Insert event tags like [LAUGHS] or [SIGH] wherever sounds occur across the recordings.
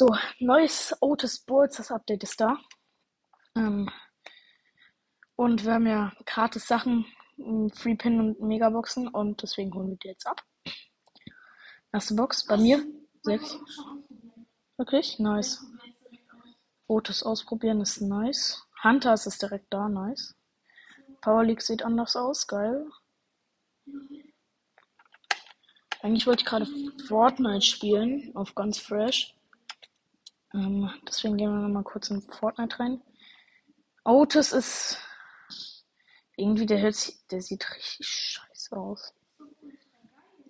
So, neues Otis Bulls, das Update ist da. Ähm, und wir haben ja gratis Sachen, Free Pin und Megaboxen und deswegen holen wir die jetzt ab. Erste Box bei mir. Sechs. Wirklich? Nice. Otis ausprobieren ist nice. Hunter ist es direkt da, nice. Power League sieht anders aus, geil. Eigentlich wollte ich gerade Fortnite spielen, auf ganz fresh. Ähm, deswegen gehen wir nochmal kurz in Fortnite rein. Otis ist irgendwie, der, hört, der sieht richtig scheiße aus.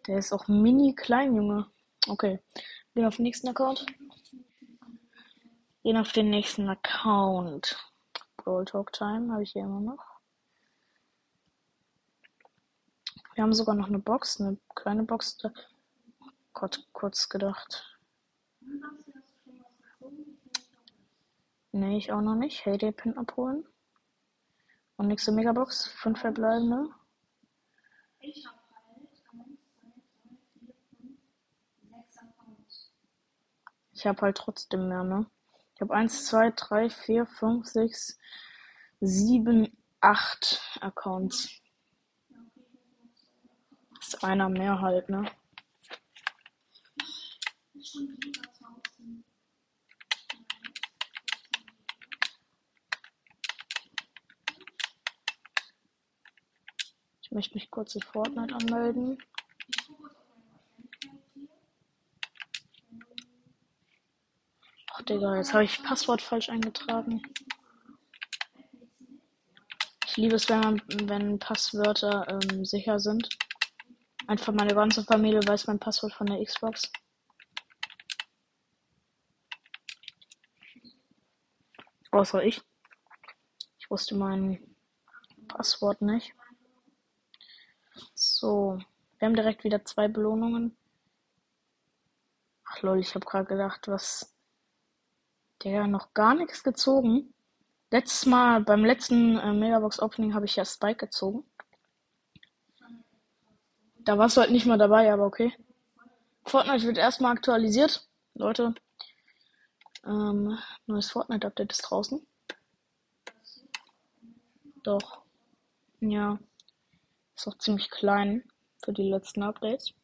Der ist auch mini klein, Junge. Okay. Gehen auf den nächsten Account. Gehen auf den nächsten Account. Brawl Talk Time habe ich hier immer noch. Wir haben sogar noch eine Box, eine kleine Box. Gott, kurz gedacht. Nee, ich auch noch nicht. Heyday Pin abholen. Und nächste Megabox. Fünf verbleibende. Ich hab Ich habe halt trotzdem mehr, ne? Ich habe 1, 2, 3, 4, 5, 6, 7, 8 Accounts. Ist einer mehr halt, ne? Ich möchte mich kurz in Fortnite anmelden. Digga, jetzt habe ich Passwort falsch eingetragen. Ich liebe es, wenn man, wenn Passwörter ähm, sicher sind. Einfach meine ganze Familie weiß mein Passwort von der Xbox. Außer ich. Ich wusste mein Passwort nicht. So, wir haben direkt wieder zwei Belohnungen. Ach lol, ich habe gerade gedacht, was der noch gar nichts gezogen. Letztes Mal, beim letzten äh, Megabox Opening habe ich ja Spike gezogen. Da warst du halt nicht mal dabei, aber okay. Fortnite wird erstmal aktualisiert. Leute, ähm, neues Fortnite-Update ist draußen. Doch. Ja. Ist auch ziemlich klein für die letzten Updates.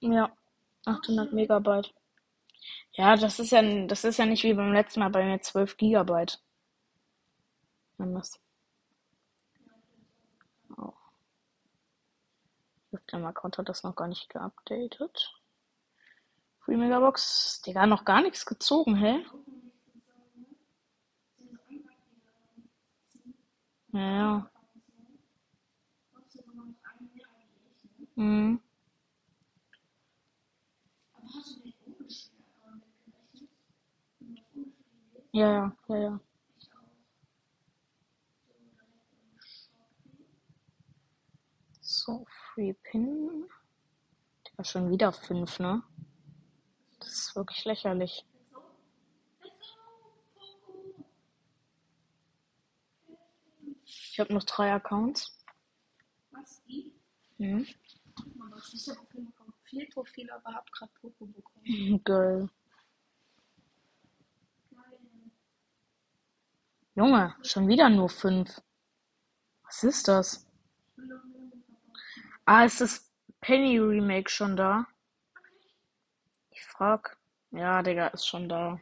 Ja. 800 Megabyte. Ja, das ist ja, das ist ja nicht wie beim letzten Mal bei mir 12 Gigabyte. Anders. Oh. Dem Account hat das noch gar nicht geupdatet. Free Megabox. Digga, noch gar nichts gezogen, hä? Ja. Mhm. Ja, ja, ja, ja. So, Free Pin. War schon wieder fünf, ne? Das ist wirklich lächerlich. Ich habe noch drei Accounts. Was? Die? Hm? Ich habe auf jeden Fall vier Trophäen, aber habe gerade Poco bekommen. Geil. Junge, schon wieder nur fünf. Was ist das? Ah, ist das Penny Remake schon da? Ich frag. Ja, Digga, ist schon da.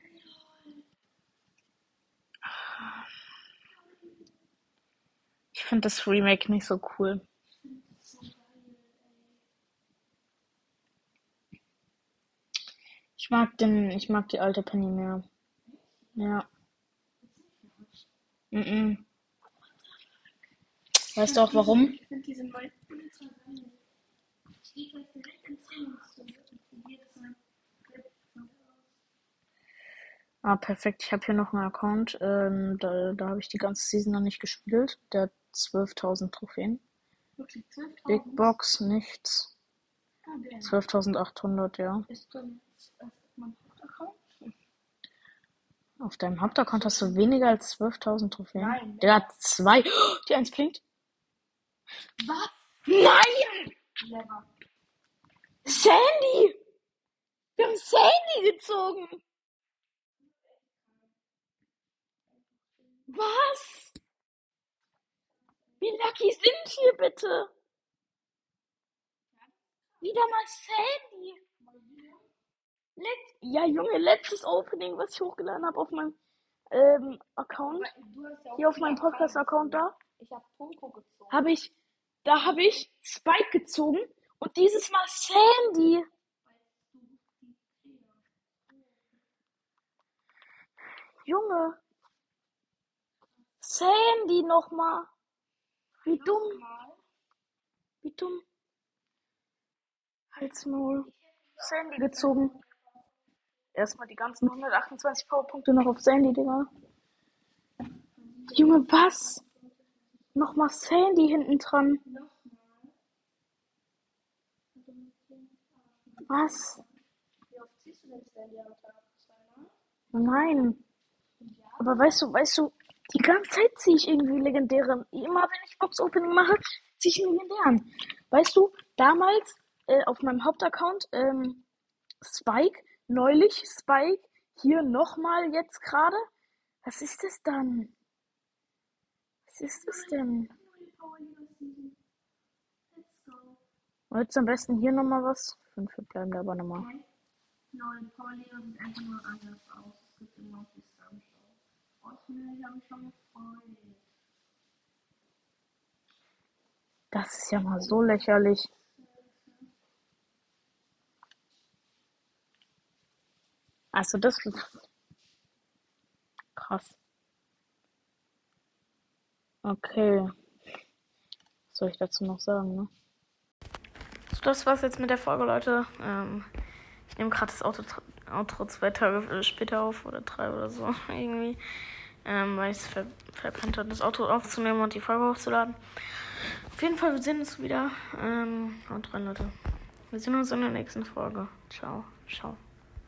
Ich finde das Remake nicht so cool. Ich mag den, ich mag die alte Penny mehr. Ja. Mhm. Weißt du auch warum? Ah, perfekt. Ich habe hier noch einen Account. Ähm, da da habe ich die ganze Season noch nicht gespielt. Der hat 12.000 Trophäen. Wirklich 12.000? Big Box, nichts. Ah, der 12.800, ja. ist dann äh, mein Hauptaccount. Auf deinem Hauptaccount hast du weniger als 12.000 Trophäen. Nein. Der hat zwei. Oh, die eins blinkt. Was? Nein! Clever. Sandy! Wir haben! Sandy gezogen. Was? Wie lucky sind wir bitte? Wieder mal Sandy. Let ja, Junge, letztes Opening, was ich hochgeladen habe auf meinem ähm, Account. Ja Hier auf meinem Podcast-Account da. Ich habe Funko gezogen. Habe ich, da habe ich Spike gezogen und dieses Mal Sandy. Junge. Sandy nochmal. Wie dumm. Mal. Wie dumm. Halsmaul. Sandy gezogen. Erstmal die ganzen 128 Powerpunkte noch auf Sandy, Digga. Junge, was? Nochmal Sandy hinten dran. Was? Nein. Aber weißt du, weißt du, die ganze Zeit ziehe ich irgendwie legendäre. Immer wenn ich Box Opening mache, ziehe ich einen legendären. Weißt du, damals äh, auf meinem Hauptaccount ähm, Spike, neulich Spike, hier nochmal jetzt gerade. Was ist das dann? Was ist das denn? Jetzt am besten hier nochmal was. Fünf bleiben da aber nochmal. Power League sieht einfach nur anders aus. Es gibt immer noch die Stammshow. Oh, ich habe mich schon gefreut. Das ist ja mal so lächerlich. Also das krass. Okay. Was soll ich dazu noch sagen, ne? So, das war's jetzt mit der Folge, Leute. Ähm, ich nehme gerade das Auto, Outro zwei Tage später auf oder drei oder so [LAUGHS] irgendwie. Ähm, weil ich es ver verpennt habe, das Auto aufzunehmen und die Folge hochzuladen. Auf jeden Fall, wir sehen uns wieder. Ähm, haut rein, Leute. Wir sehen uns in der nächsten Folge. Ciao. Ciao.